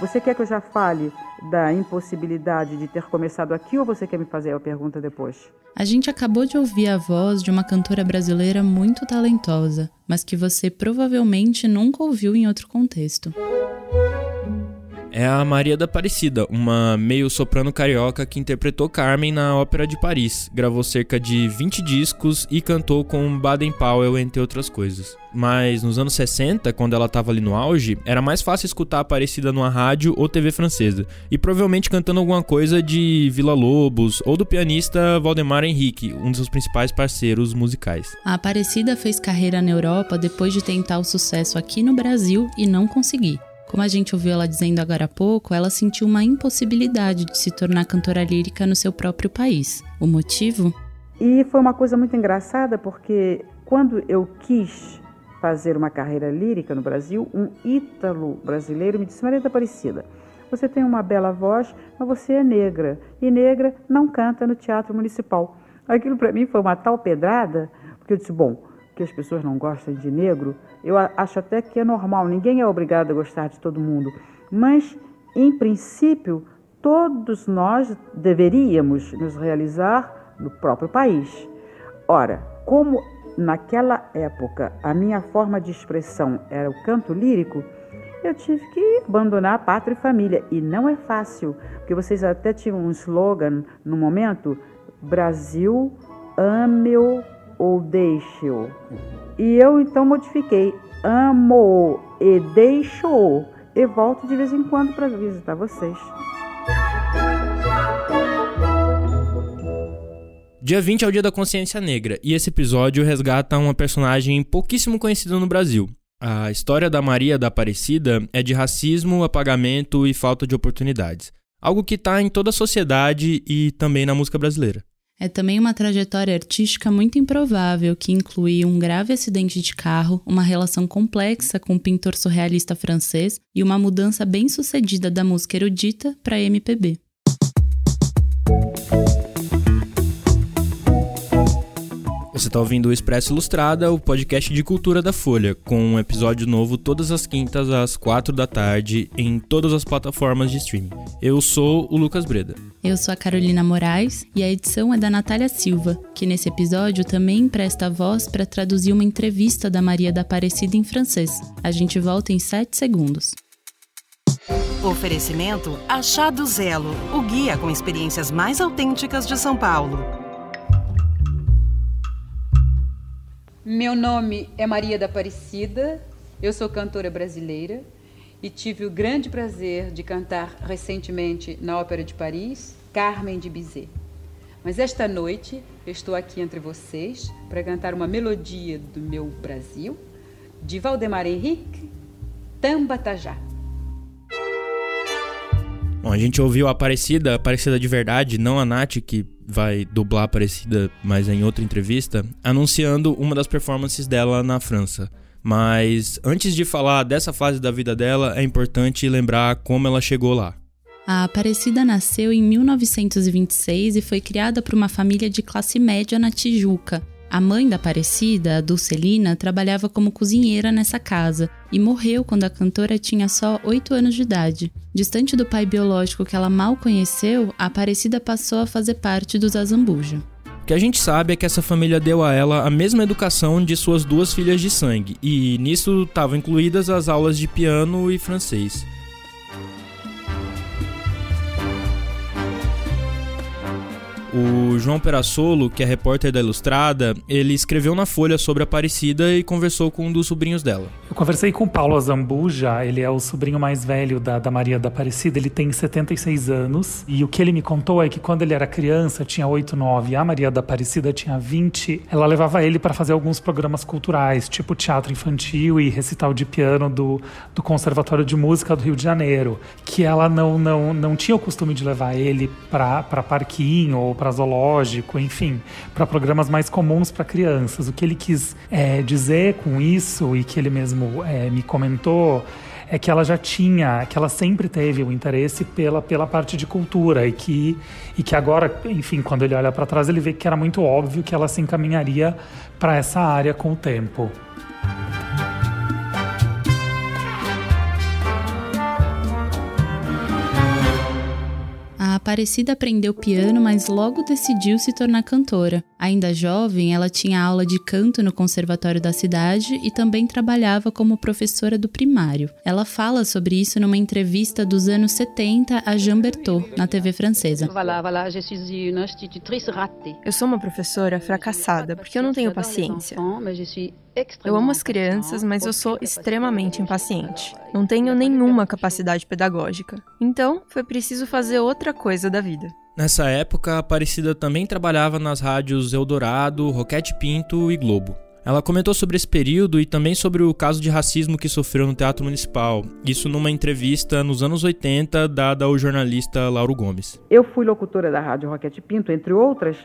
Você quer que eu já fale da impossibilidade de ter começado aqui ou você quer me fazer a pergunta depois? A gente acabou de ouvir a voz de uma cantora brasileira muito talentosa, mas que você provavelmente nunca ouviu em outro contexto é a Maria da Aparecida, uma meio-soprano carioca que interpretou Carmen na Ópera de Paris, gravou cerca de 20 discos e cantou com Baden Powell, entre outras coisas. Mas nos anos 60, quando ela estava ali no auge, era mais fácil escutar a Aparecida numa rádio ou TV francesa, e provavelmente cantando alguma coisa de Vila Lobos ou do pianista Valdemar Henrique, um dos seus principais parceiros musicais. A Aparecida fez carreira na Europa depois de tentar o sucesso aqui no Brasil e não conseguir. Como a gente ouviu ela dizendo agora há pouco, ela sentiu uma impossibilidade de se tornar cantora lírica no seu próprio país. O motivo? E foi uma coisa muito engraçada porque quando eu quis fazer uma carreira lírica no Brasil, um ítalo brasileiro me disse: Maria Aparecida, você tem uma bela voz, mas você é negra. E negra não canta no teatro municipal. Aquilo para mim foi uma tal pedrada, porque eu disse: bom, que as pessoas não gostam de negro, eu acho até que é normal, ninguém é obrigado a gostar de todo mundo. Mas, em princípio, todos nós deveríamos nos realizar no próprio país. Ora, como naquela época a minha forma de expressão era o canto lírico, eu tive que abandonar a pátria e família. E não é fácil, porque vocês até tinham um slogan no momento: Brasil, ame-o ou deixe-o. E eu então modifiquei amo e deixo e volto de vez em quando para visitar vocês. Dia 20 é o Dia da Consciência Negra e esse episódio resgata uma personagem pouquíssimo conhecida no Brasil. A história da Maria da Aparecida é de racismo, apagamento e falta de oportunidades. Algo que está em toda a sociedade e também na música brasileira. É também uma trajetória artística muito improvável que inclui um grave acidente de carro, uma relação complexa com o pintor surrealista francês e uma mudança bem sucedida da música erudita para MPB. Você está ouvindo o Expresso Ilustrada, o podcast de cultura da Folha, com um episódio novo todas as quintas às quatro da tarde em todas as plataformas de streaming. Eu sou o Lucas Breda. Eu sou a Carolina Moraes e a edição é da Natália Silva, que nesse episódio também empresta voz para traduzir uma entrevista da Maria da Aparecida em francês. A gente volta em sete segundos. Oferecimento Achado Zelo, o guia com experiências mais autênticas de São Paulo. Meu nome é Maria da Aparecida, eu sou cantora brasileira e tive o grande prazer de cantar recentemente na Ópera de Paris, Carmen de Bizet. Mas esta noite eu estou aqui entre vocês para cantar uma melodia do meu Brasil, de Valdemar Henrique, Tambatajá. Bom, a gente ouviu a Aparecida, a Aparecida de verdade, não a Nath, que vai dublar a Aparecida, mas em outra entrevista, anunciando uma das performances dela na França. Mas antes de falar dessa fase da vida dela, é importante lembrar como ela chegou lá. A Aparecida nasceu em 1926 e foi criada por uma família de classe média na Tijuca, a mãe da Aparecida, a Dulcelina, trabalhava como cozinheira nessa casa e morreu quando a cantora tinha só 8 anos de idade. Distante do pai biológico que ela mal conheceu, a Aparecida passou a fazer parte dos Azambuja. O que a gente sabe é que essa família deu a ela a mesma educação de suas duas filhas de sangue, e nisso estavam incluídas as aulas de piano e francês. O João Perassolo, que é repórter da Ilustrada, ele escreveu na Folha sobre a Aparecida e conversou com um dos sobrinhos dela. Eu conversei com o Paulo Azambuja, ele é o sobrinho mais velho da, da Maria da Aparecida, ele tem 76 anos. E o que ele me contou é que quando ele era criança, tinha 8, 9, a Maria da Aparecida tinha 20, ela levava ele para fazer alguns programas culturais, tipo teatro infantil e recital de piano do, do Conservatório de Música do Rio de Janeiro, que ela não, não, não tinha o costume de levar ele para parquinho ou para zoológico, enfim, para programas mais comuns para crianças. O que ele quis é, dizer com isso e que ele mesmo é, me comentou é que ela já tinha, que ela sempre teve o interesse pela, pela parte de cultura e que, e que agora, enfim, quando ele olha para trás, ele vê que era muito óbvio que ela se encaminharia para essa área com o tempo. Aparecida aprendeu piano, mas logo decidiu se tornar cantora. Ainda jovem, ela tinha aula de canto no conservatório da cidade e também trabalhava como professora do primário. Ela fala sobre isso numa entrevista dos anos 70 a Jean Berthaud, na TV francesa. Eu sou uma professora fracassada porque eu não tenho paciência. Eu amo as crianças, mas eu sou extremamente impaciente. Não tenho nenhuma capacidade pedagógica. Então, foi preciso fazer outra coisa da vida. Nessa época, a Aparecida também trabalhava nas rádios Eldorado, Roquete Pinto e Globo. Ela comentou sobre esse período e também sobre o caso de racismo que sofreu no Teatro Municipal. Isso numa entrevista nos anos 80 dada ao jornalista Lauro Gomes. Eu fui locutora da Rádio Roquete Pinto, entre outras,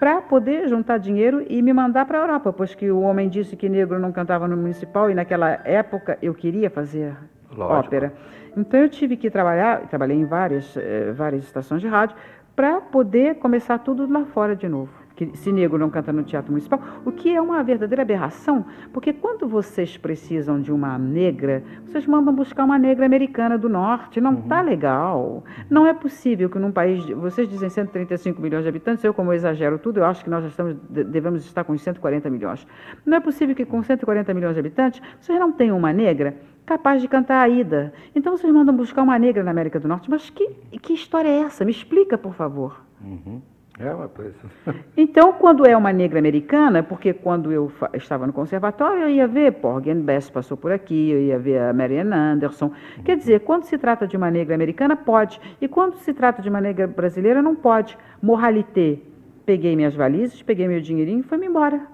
para poder juntar dinheiro e me mandar para a Europa, pois que o homem disse que negro não cantava no municipal e naquela época eu queria fazer Lógico. ópera. Então eu tive que trabalhar, trabalhei em várias, eh, várias estações de rádio, para poder começar tudo lá fora de novo que se negro não canta no Teatro Municipal, o que é uma verdadeira aberração, porque quando vocês precisam de uma negra, vocês mandam buscar uma negra americana do norte, não está uhum. legal. Não é possível que num país, de, vocês dizem 135 milhões de habitantes, eu como eu exagero tudo, eu acho que nós já estamos, devemos estar com 140 milhões. Não é possível que com 140 milhões de habitantes, vocês não tenham uma negra capaz de cantar a Ida. Então vocês mandam buscar uma negra na América do Norte, mas que, que história é essa? Me explica, por favor. Uhum. É uma coisa. Então, quando é uma negra americana, porque quando eu estava no conservatório, eu ia ver Porgy Bess passou por aqui, eu ia ver a Marianne Anderson. Quer dizer, quando se trata de uma negra americana, pode. E quando se trata de uma negra brasileira, não pode. Moralité. Peguei minhas valizes, peguei meu dinheirinho e fui-me embora.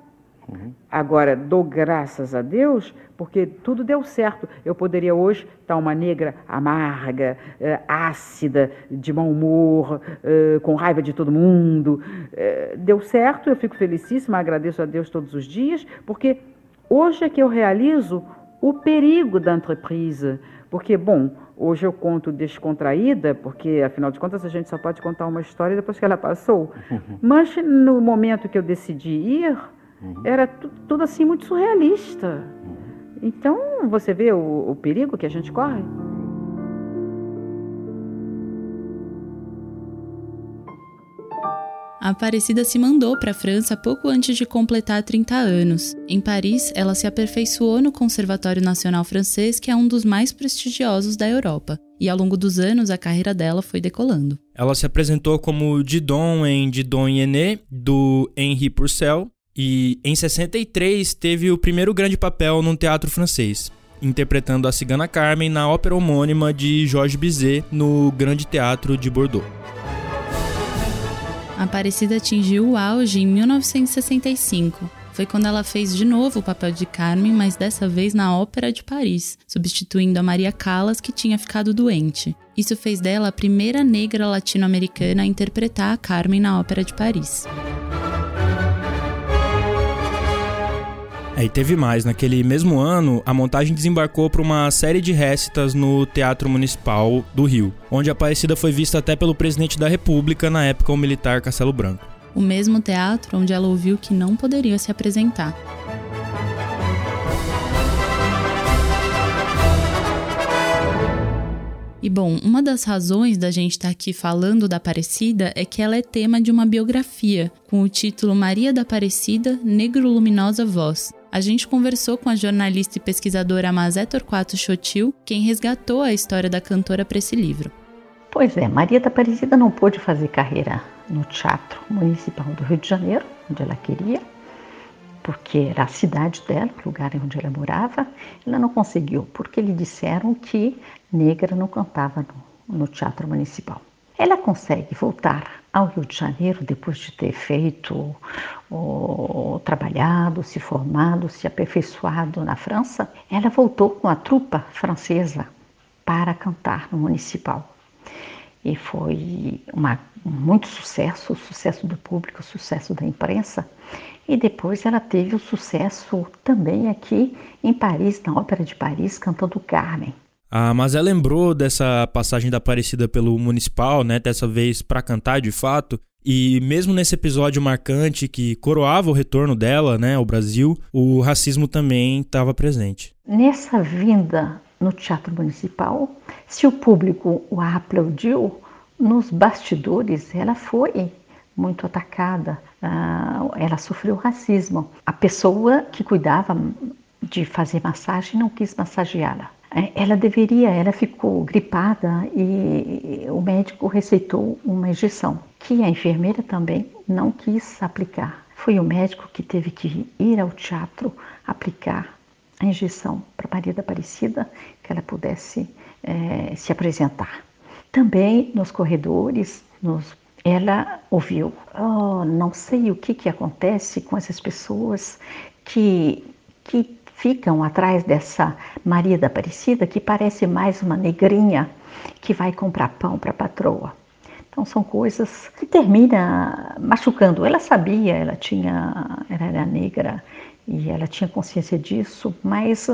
Uhum. Agora, dou graças a Deus, porque tudo deu certo. Eu poderia hoje estar uma negra amarga, eh, ácida, de mau humor, eh, com raiva de todo mundo. Eh, deu certo, eu fico felicíssima, agradeço a Deus todos os dias, porque hoje é que eu realizo o perigo da entreprise. Porque, bom, hoje eu conto descontraída, porque afinal de contas a gente só pode contar uma história depois que ela passou. Mas no momento que eu decidi ir, Uhum. Era tudo assim muito surrealista. Uhum. Então, você vê o, o perigo que a gente corre? A Aparecida se mandou para a França pouco antes de completar 30 anos. Em Paris, ela se aperfeiçoou no Conservatório Nacional Francês, que é um dos mais prestigiosos da Europa. E ao longo dos anos, a carreira dela foi decolando. Ela se apresentou como Didon em Didon Yené, do Henri Purcell, e em 63 teve o primeiro grande papel num teatro francês, interpretando a cigana Carmen na ópera homônima de Georges Bizet no Grande Teatro de Bordeaux. A Aparecida atingiu o auge em 1965. Foi quando ela fez de novo o papel de Carmen, mas dessa vez na Ópera de Paris, substituindo a Maria Callas, que tinha ficado doente. Isso fez dela a primeira negra latino-americana a interpretar a Carmen na Ópera de Paris. E teve mais. Naquele mesmo ano, a montagem desembarcou para uma série de récitas no Teatro Municipal do Rio, onde a Aparecida foi vista até pelo presidente da República, na época o militar Castelo Branco. O mesmo teatro onde ela ouviu que não poderia se apresentar. E bom, uma das razões da gente estar tá aqui falando da Aparecida é que ela é tema de uma biografia com o título Maria da Aparecida, Negro Luminosa Voz, a gente conversou com a jornalista e pesquisadora Mazé Torquato Chotil, quem resgatou a história da cantora para esse livro. Pois é, Maria da Aparecida não pôde fazer carreira no Teatro Municipal do Rio de Janeiro, onde ela queria, porque era a cidade dela, o lugar onde ela morava. Ela não conseguiu, porque lhe disseram que negra não cantava no, no Teatro Municipal. Ela consegue voltar ao Rio de Janeiro depois de ter feito, o, trabalhado, se formado, se aperfeiçoado na França. Ela voltou com a trupa francesa para cantar no Municipal. E foi uma, muito sucesso, sucesso do público, sucesso da imprensa. E depois ela teve o sucesso também aqui em Paris, na Ópera de Paris, cantando Carmen. A Mazé lembrou dessa passagem da Aparecida pelo Municipal, né, dessa vez para cantar de fato, e mesmo nesse episódio marcante que coroava o retorno dela, né, ao Brasil, o racismo também estava presente. Nessa vinda no Teatro Municipal, se o público o aplaudiu, nos bastidores ela foi muito atacada, uh, ela sofreu racismo. A pessoa que cuidava de fazer massagem não quis massageá-la. É, ela deveria, ela ficou gripada e o médico receitou uma injeção, que a enfermeira também não quis aplicar. Foi o médico que teve que ir ao teatro aplicar a injeção para Maria da Aparecida, que ela pudesse é, se apresentar. Também nos corredores, nos, ela ouviu: oh, não sei o que, que acontece com essas pessoas que, que ficam atrás dessa Maria da Aparecida, que parece mais uma negrinha que vai comprar pão para a patroa. Então são coisas que termina machucando. Ela sabia, ela tinha, ela era negra e ela tinha consciência disso, mas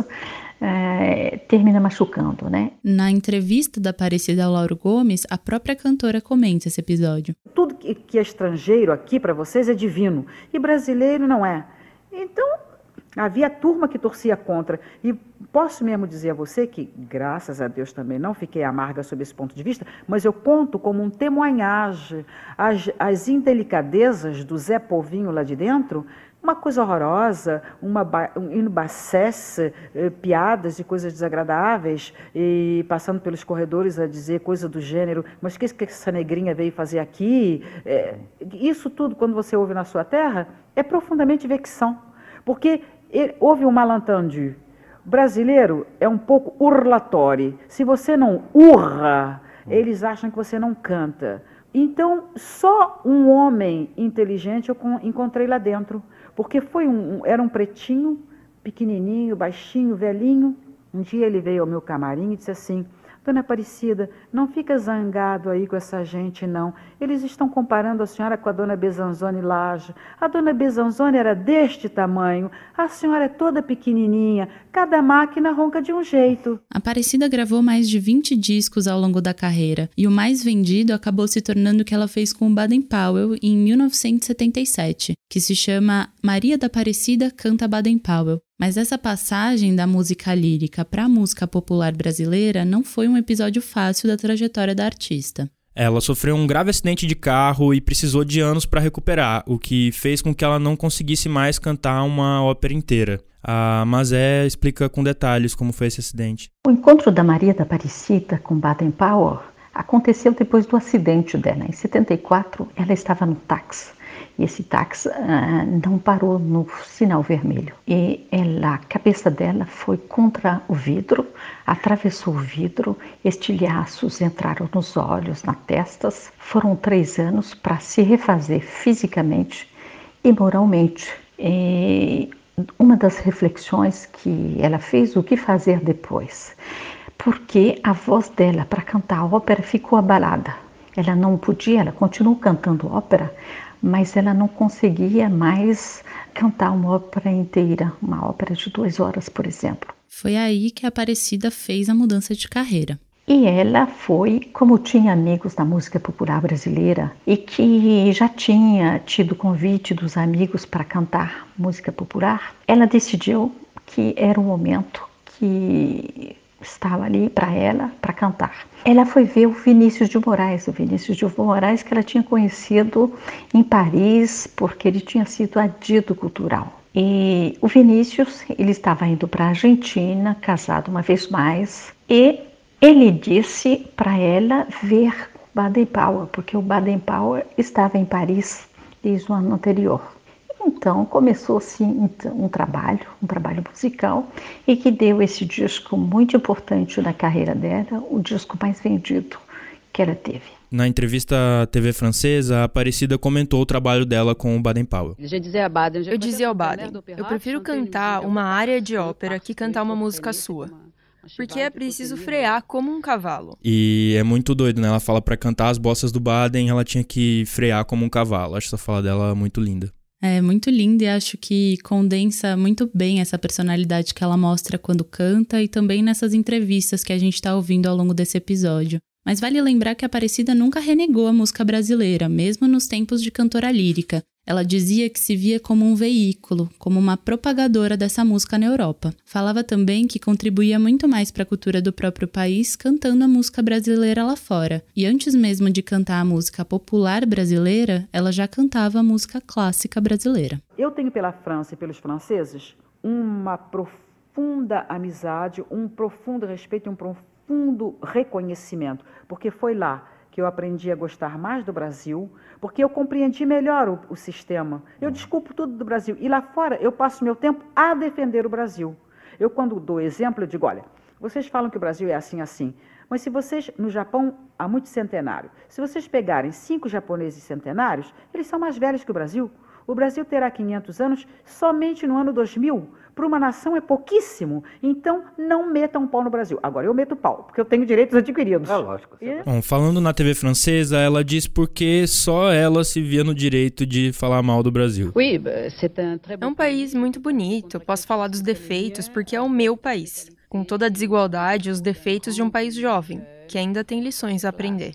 é, termina machucando, né? Na entrevista da Aparecida ao Lauro Gomes, a própria cantora comenta esse episódio. Tudo que é estrangeiro aqui para vocês é divino e brasileiro não é. Então Havia turma que torcia contra. E posso mesmo dizer a você que, graças a Deus também, não fiquei amarga sob esse ponto de vista, mas eu conto como um temoignage as, as indelicadezas do Zé Povinho lá de dentro, uma coisa horrorosa, uma um inubacesse, eh, piadas e coisas desagradáveis, e passando pelos corredores a dizer coisa do gênero, mas o que, que essa negrinha veio fazer aqui? É, isso tudo, quando você ouve na sua terra, é profundamente vexão. Porque houve um malentendu. Brasileiro é um pouco urlatório. Se você não urra, eles acham que você não canta. Então, só um homem inteligente eu encontrei lá dentro, porque foi um, era um pretinho, pequenininho, baixinho, velhinho. Um dia ele veio ao meu camarim e disse assim: Dona Aparecida, não fica zangado aí com essa gente, não. Eles estão comparando a senhora com a dona Bezanzone Laje. A dona Bezanzone era deste tamanho, a senhora é toda pequenininha, cada máquina ronca de um jeito. Aparecida gravou mais de 20 discos ao longo da carreira, e o mais vendido acabou se tornando o que ela fez com o Baden Powell em 1977, que se chama Maria da Aparecida Canta Baden Powell. Mas essa passagem da música lírica para a música popular brasileira não foi um episódio fácil da trajetória da artista. Ela sofreu um grave acidente de carro e precisou de anos para recuperar, o que fez com que ela não conseguisse mais cantar uma ópera inteira. A Mazé explica com detalhes como foi esse acidente. O encontro da Maria da Aparecida com Baden Powell aconteceu depois do acidente dela. Em 74, ela estava no táxi e esse táxi uh, não parou no sinal vermelho. E ela, a cabeça dela foi contra o vidro, atravessou o vidro, estilhaços entraram nos olhos, na testas. Foram três anos para se refazer fisicamente e moralmente. E uma das reflexões que ela fez, o que fazer depois? Porque a voz dela para cantar a ópera ficou abalada. Ela não podia, ela continuou cantando ópera, mas ela não conseguia mais cantar uma ópera inteira, uma ópera de duas horas, por exemplo. Foi aí que a Aparecida fez a mudança de carreira. E ela foi, como tinha amigos da música popular brasileira e que já tinha tido convite dos amigos para cantar música popular, ela decidiu que era o momento que estava ali para ela, para cantar. Ela foi ver o Vinícius de Moraes, o Vinícius de Moraes que ela tinha conhecido em Paris, porque ele tinha sido adido cultural. E o Vinícius, ele estava indo para a Argentina, casado uma vez mais, e ele disse para ela ver Baden Powell, porque o Baden Powell estava em Paris desde o ano anterior. Então começou-se um trabalho, um trabalho musical, e que deu esse disco muito importante na carreira dela, o disco mais vendido que ela teve. Na entrevista à TV francesa, a Aparecida comentou o trabalho dela com o Baden Powell. Eu dizia ao Baden, eu prefiro cantar uma área de ópera que cantar uma música sua. Porque é preciso frear como um cavalo. E é muito doido, né? Ela fala para cantar as bossas do Baden, ela tinha que frear como um cavalo. Acho essa fala dela muito linda. É muito linda e acho que condensa muito bem essa personalidade que ela mostra quando canta e também nessas entrevistas que a gente está ouvindo ao longo desse episódio. Mas vale lembrar que a Aparecida nunca renegou a música brasileira, mesmo nos tempos de cantora lírica. Ela dizia que se via como um veículo, como uma propagadora dessa música na Europa. Falava também que contribuía muito mais para a cultura do próprio país cantando a música brasileira lá fora. E antes mesmo de cantar a música popular brasileira, ela já cantava a música clássica brasileira. Eu tenho pela França e pelos franceses uma profunda amizade, um profundo respeito, um profundo reconhecimento, porque foi lá que eu aprendi a gostar mais do Brasil, porque eu compreendi melhor o, o, sistema. Eu desculpo tudo do Brasil. E lá fora eu passo meu tempo a defender o Brasil. Eu, quando dou exemplo, eu digo: olha, vocês falam que o Brasil é assim, assim. Mas se vocês, no Japão, há muito centenário, se vocês pegarem cinco japoneses centenários, eles são mais velhos que o Brasil. O Brasil terá 500 anos somente no ano 2000. Para uma nação é pouquíssimo. Então, não metam um pau no Brasil. Agora, eu meto pau, porque eu tenho direitos adquiridos. É lógico. E... Bom, falando na TV francesa, ela diz porque só ela se via no direito de falar mal do Brasil. É um país muito bonito. Posso falar dos defeitos porque é o meu país. Com toda a desigualdade e os defeitos de um país jovem, que ainda tem lições a aprender.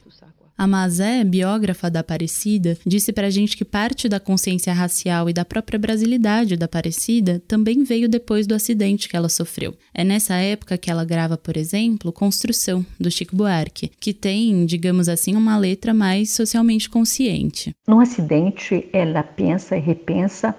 A Mazé, biógrafa da Aparecida, disse pra gente que parte da consciência racial e da própria brasilidade da Aparecida também veio depois do acidente que ela sofreu. É nessa época que ela grava, por exemplo, Construção, do Chico Buarque, que tem, digamos assim, uma letra mais socialmente consciente. No acidente, ela pensa e repensa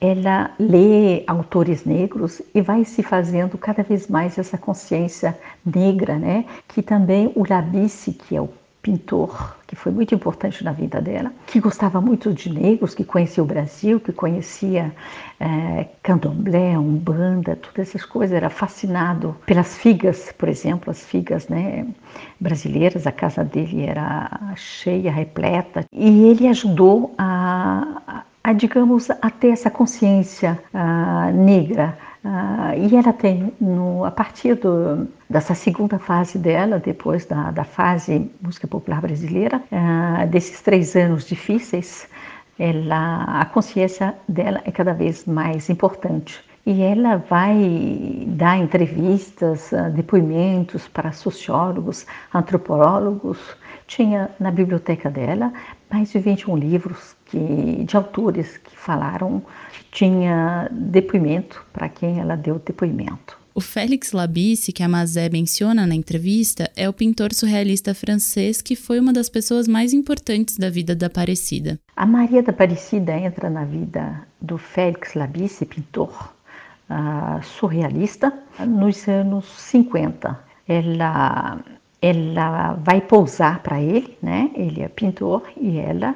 ela lê autores negros e vai se fazendo cada vez mais essa consciência negra, né? Que também o Labice, que é o pintor que foi muito importante na vida dela, que gostava muito de negros, que conhecia o Brasil, que conhecia é, candomblé, umbanda, todas essas coisas, era fascinado pelas figas, por exemplo, as figas né, brasileiras, a casa dele era cheia, repleta, e ele ajudou a, a digamos, a ter essa consciência a, negra, Uh, e ela tem, no, a partir do, dessa segunda fase dela, depois da, da fase música popular brasileira, desses três anos difíceis, ela, a consciência dela é cada vez mais importante. E ela vai dar entrevistas, depoimentos para sociólogos, antropólogos. Tinha na biblioteca dela mais de 21 livros que, de autores que falaram, tinha depoimento para quem ela deu depoimento. O Félix Labisse, que a Mazé menciona na entrevista, é o pintor surrealista francês que foi uma das pessoas mais importantes da vida da Aparecida. A Maria da Aparecida entra na vida do Félix Labisse, pintor uh, surrealista, nos anos 50. Ela, ela vai pousar para ele, né? Ele é pintor e ela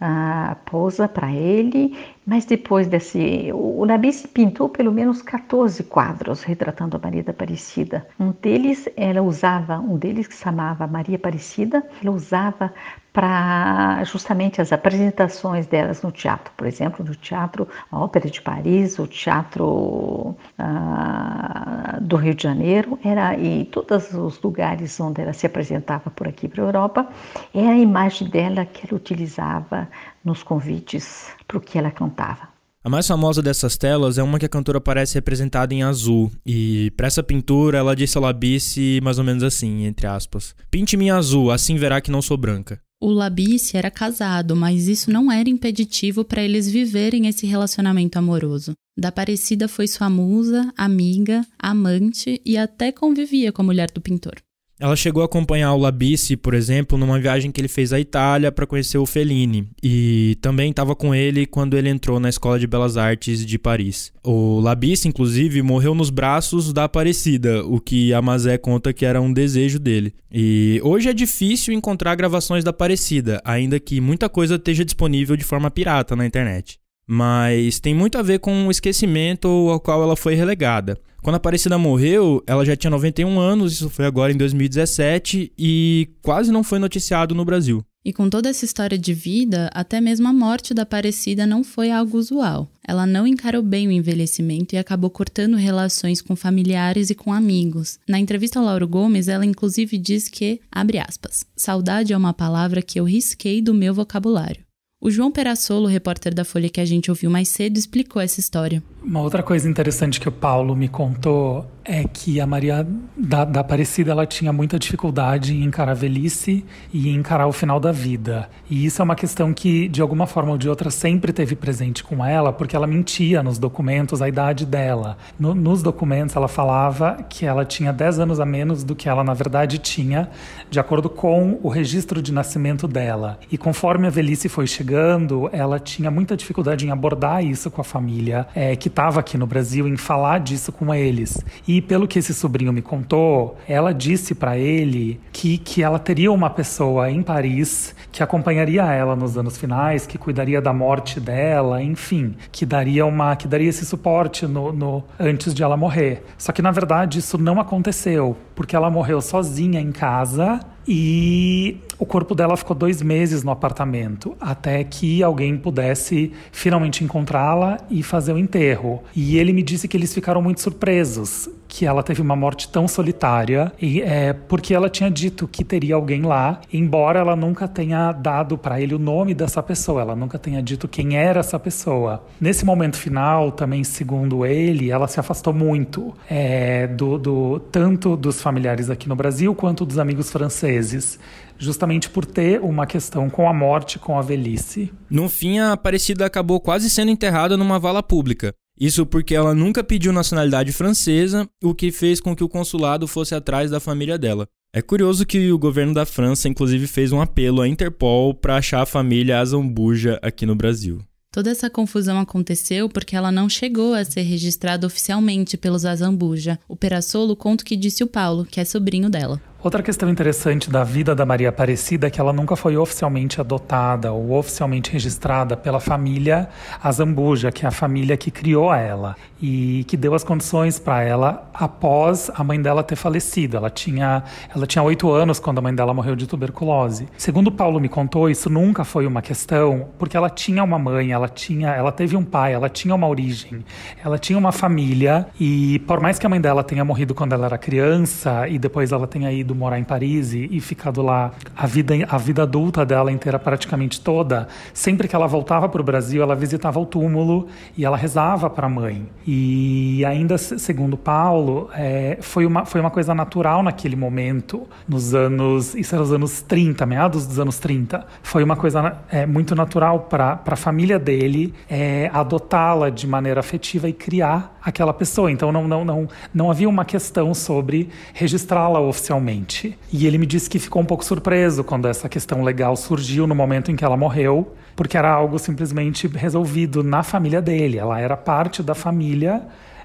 ah, pousa para ele, mas depois desse. O, o Nabis pintou pelo menos 14 quadros retratando a Maria da Aparecida. Um deles ela usava, um deles que se chamava Maria Aparecida, ela usava para justamente as apresentações delas no teatro, por exemplo, no teatro Ópera de Paris, o teatro ah, do Rio de Janeiro, era e todos os lugares onde ela se apresentava por aqui para a Europa, era a imagem dela que ela utilizava nos convites para o que ela cantava. A mais famosa dessas telas é uma que a cantora aparece representada em azul, e para essa pintura ela disse a Labice mais ou menos assim, entre aspas: Pinte-me em azul, assim verá que não sou branca. O Labice era casado, mas isso não era impeditivo para eles viverem esse relacionamento amoroso. Da Aparecida foi sua musa, amiga, amante e até convivia com a mulher do pintor. Ela chegou a acompanhar o Labice, por exemplo, numa viagem que ele fez à Itália para conhecer o Fellini, e também estava com ele quando ele entrou na Escola de Belas Artes de Paris. O Labice, inclusive, morreu nos braços da Aparecida, o que a Mazé conta que era um desejo dele. E hoje é difícil encontrar gravações da Aparecida, ainda que muita coisa esteja disponível de forma pirata na internet. Mas tem muito a ver com o esquecimento ao qual ela foi relegada. Quando a Aparecida morreu, ela já tinha 91 anos, isso foi agora em 2017, e quase não foi noticiado no Brasil. E com toda essa história de vida, até mesmo a morte da Aparecida não foi algo usual. Ela não encarou bem o envelhecimento e acabou cortando relações com familiares e com amigos. Na entrevista ao Lauro Gomes, ela inclusive diz que, abre aspas, saudade é uma palavra que eu risquei do meu vocabulário. O João Perassolo, repórter da Folha que a gente ouviu mais cedo, explicou essa história. Uma outra coisa interessante que o Paulo me contou é que a Maria da, da, Aparecida ela tinha muita dificuldade em encarar a velhice e encarar o final da vida. E isso é uma questão que, de alguma forma ou de outra, sempre teve presente com ela, porque ela mentia nos documentos a idade dela. No, nos documentos, ela falava que ela tinha 10 anos a menos do que ela, na verdade, tinha, de acordo com o registro de nascimento dela. E conforme a velhice foi chegando, ela tinha muita dificuldade em abordar isso com a família é, que estava aqui no Brasil, em falar disso com eles. E pelo que esse sobrinho me contou, ela disse para ele que, que ela teria uma pessoa em Paris que acompanharia ela nos anos finais, que cuidaria da morte dela, enfim, que daria uma que daria esse suporte no, no antes de ela morrer. Só que na verdade isso não aconteceu, porque ela morreu sozinha em casa e o corpo dela ficou dois meses no apartamento, até que alguém pudesse finalmente encontrá-la e fazer o enterro. E ele me disse que eles ficaram muito surpresos que ela teve uma morte tão solitária, e é porque ela tinha dito que teria alguém lá, embora ela nunca tenha dado para ele o nome dessa pessoa, ela nunca tenha dito quem era essa pessoa. Nesse momento final, também segundo ele, ela se afastou muito é, do, do tanto dos familiares aqui no Brasil quanto dos amigos franceses justamente por ter uma questão com a morte, com a velhice. No fim, a Aparecida acabou quase sendo enterrada numa vala pública. Isso porque ela nunca pediu nacionalidade francesa, o que fez com que o consulado fosse atrás da família dela. É curioso que o governo da França, inclusive, fez um apelo à Interpol para achar a família Azambuja aqui no Brasil. Toda essa confusão aconteceu porque ela não chegou a ser registrada oficialmente pelos Azambuja. O Perassolo conta o que disse o Paulo, que é sobrinho dela. Outra questão interessante da vida da Maria Aparecida é que ela nunca foi oficialmente adotada ou oficialmente registrada pela família Azambuja, que é a família que criou ela e que deu as condições para ela após a mãe dela ter falecido. Ela tinha ela tinha oito anos quando a mãe dela morreu de tuberculose. Segundo Paulo me contou, isso nunca foi uma questão porque ela tinha uma mãe, ela tinha, ela teve um pai, ela tinha uma origem, ela tinha uma família e por mais que a mãe dela tenha morrido quando ela era criança e depois ela tenha ido morar em Paris e, e ficado lá a vida, a vida adulta dela inteira, praticamente toda, sempre que ela voltava para o Brasil, ela visitava o túmulo e ela rezava para a mãe. E ainda, segundo Paulo, é, foi, uma, foi uma coisa natural naquele momento, nos anos, isso era os anos 30, meados dos anos 30. Foi uma coisa é, muito natural para a família dele é, adotá-la de maneira afetiva e criar aquela pessoa. Então não, não, não, não havia uma questão sobre registrá-la oficialmente. E ele me disse que ficou um pouco surpreso quando essa questão legal surgiu no momento em que ela morreu, porque era algo simplesmente resolvido na família dele. Ela era parte da família,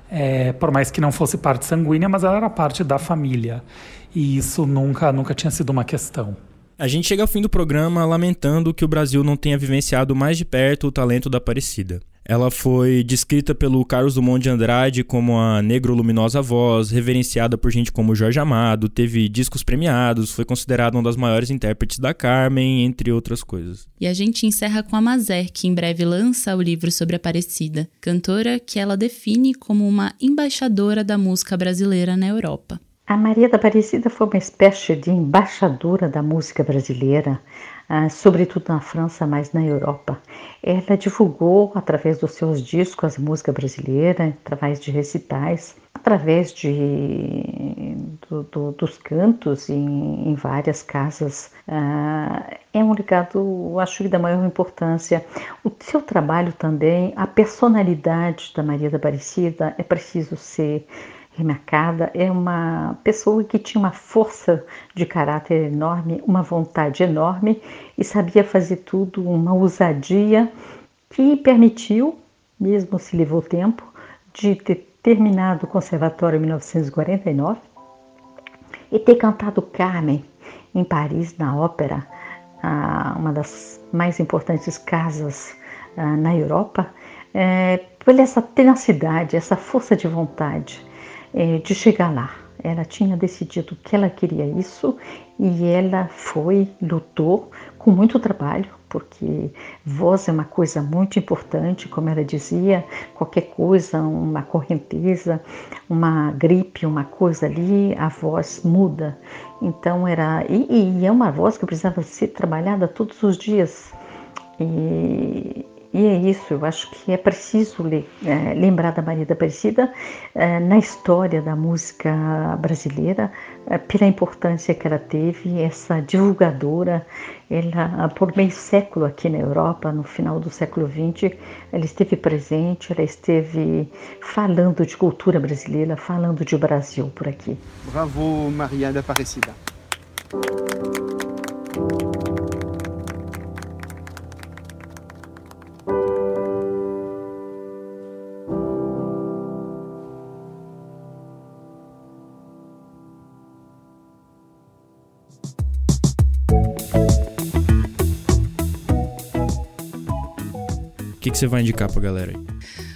é, por mais que não fosse parte sanguínea, mas ela era parte da família. E isso nunca, nunca tinha sido uma questão. A gente chega ao fim do programa lamentando que o Brasil não tenha vivenciado mais de perto o talento da Aparecida. Ela foi descrita pelo Carlos Dumont de Andrade como a negro-luminosa voz, reverenciada por gente como Jorge Amado, teve discos premiados, foi considerada uma das maiores intérpretes da Carmen, entre outras coisas. E a gente encerra com a Mazer, que em breve lança o livro sobre Aparecida, cantora que ela define como uma embaixadora da música brasileira na Europa. A Maria da Aparecida foi uma espécie de embaixadora da música brasileira, ah, sobretudo na França, mas na Europa. Ela divulgou através dos seus discos a música brasileira, através de recitais, através de, do, do, dos cantos em, em várias casas. Ah, é um legado, acho que da maior importância. O seu trabalho também, a personalidade da Maria da Aparecida é preciso ser remarcada, é uma pessoa que tinha uma força de caráter enorme, uma vontade enorme e sabia fazer tudo, uma ousadia que permitiu, mesmo se levou tempo, de ter terminado o conservatório em 1949 e ter cantado Carmen em Paris, na ópera, uma das mais importantes casas na Europa, é, por essa tenacidade, essa força de vontade é, de chegar lá. Ela tinha decidido que ela queria isso e ela foi, lutou com muito trabalho, porque voz é uma coisa muito importante, como ela dizia, qualquer coisa, uma correnteza, uma gripe, uma coisa ali, a voz muda. Então era. E, e é uma voz que precisava ser trabalhada todos os dias. E, E é isso, eu acho que é preciso é, lembrar da Maria da Aparecida é, na história da música brasileira, é, pela importância que ela teve, essa divulgadora. Ela, por meio século aqui na Europa, no final do século XX, ela esteve presente, ela esteve falando de cultura brasileira, falando de Brasil por aqui. Bravo, Maria da Aparecida. Que, que você vai indicar pra galera aí?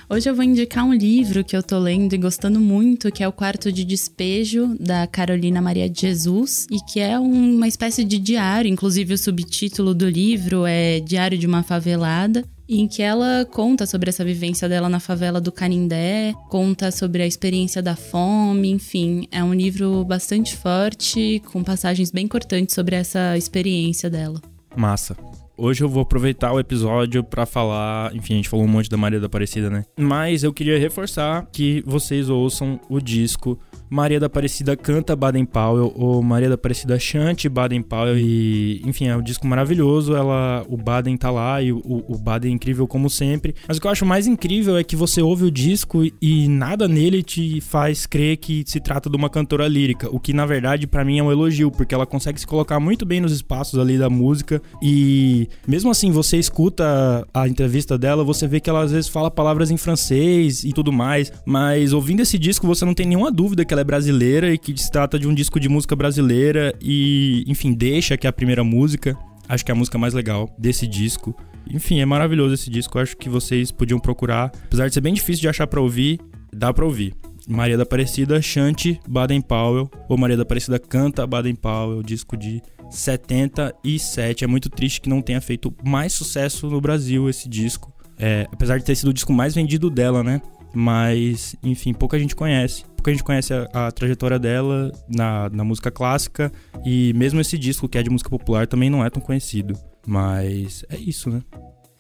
Hoje eu vou indicar um livro que eu tô lendo e gostando muito, que é o Quarto de Despejo, da Carolina Maria de Jesus, e que é uma espécie de diário, inclusive o subtítulo do livro é Diário de uma Favelada, em que ela conta sobre essa vivência dela na favela do Canindé, conta sobre a experiência da fome, enfim, é um livro bastante forte, com passagens bem cortantes sobre essa experiência dela. Massa. Hoje eu vou aproveitar o episódio para falar, enfim, a gente falou um monte da Maria da Aparecida, né? Mas eu queria reforçar que vocês ouçam o disco Maria da Aparecida canta Baden Powell ou Maria da Aparecida chante Baden Powell e enfim é um disco maravilhoso ela o Baden tá lá e o, o Baden é incrível como sempre. Mas o que eu acho mais incrível é que você ouve o disco e nada nele te faz crer que se trata de uma cantora lírica o que na verdade para mim é um elogio porque ela consegue se colocar muito bem nos espaços ali da música e mesmo assim você escuta a entrevista dela você vê que ela às vezes fala palavras em francês e tudo mais mas ouvindo esse disco você não tem nenhuma dúvida que ela é brasileira e que se trata de um disco de música brasileira e, enfim, deixa que é a primeira música. Acho que é a música mais legal desse disco. Enfim, é maravilhoso esse disco. Acho que vocês podiam procurar. Apesar de ser bem difícil de achar para ouvir, dá para ouvir. Maria da Aparecida chante Baden Powell ou Maria da Aparecida canta Baden Powell, disco de 77. É muito triste que não tenha feito mais sucesso no Brasil esse disco. É, apesar de ter sido o disco mais vendido dela, né? Mas, enfim, pouca gente conhece. Pouca gente conhece a, a trajetória dela na, na música clássica. E mesmo esse disco, que é de música popular, também não é tão conhecido. Mas é isso, né?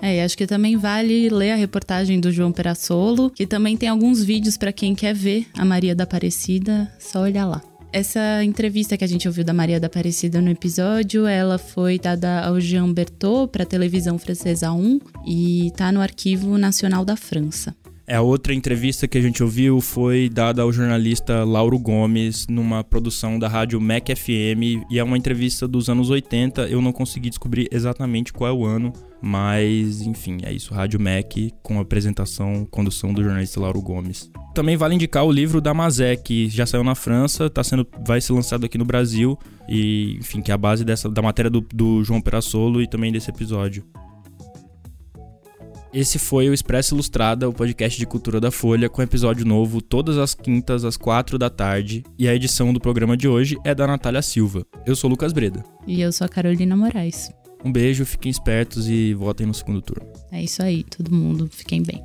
É, e acho que também vale ler a reportagem do João Perassolo, que também tem alguns vídeos para quem quer ver a Maria da Aparecida, só olhar lá. Essa entrevista que a gente ouviu da Maria da Aparecida no episódio, ela foi dada ao Jean Bertot para a televisão francesa 1 e tá no Arquivo Nacional da França. É, a outra entrevista que a gente ouviu foi dada ao jornalista Lauro Gomes numa produção da rádio Mac FM e é uma entrevista dos anos 80. Eu não consegui descobrir exatamente qual é o ano, mas enfim, é isso. Rádio Mac com apresentação, condução do jornalista Lauro Gomes. Também vale indicar o livro da Mazé, que já saiu na França, tá sendo, vai ser lançado aqui no Brasil e enfim, que é a base dessa da matéria do, do João Perassolo e também desse episódio. Esse foi o Expresso Ilustrada, o podcast de cultura da Folha, com episódio novo todas as quintas às quatro da tarde. E a edição do programa de hoje é da Natália Silva. Eu sou Lucas Breda. E eu sou a Carolina Moraes. Um beijo, fiquem espertos e votem no segundo turno. É isso aí, todo mundo, fiquem bem.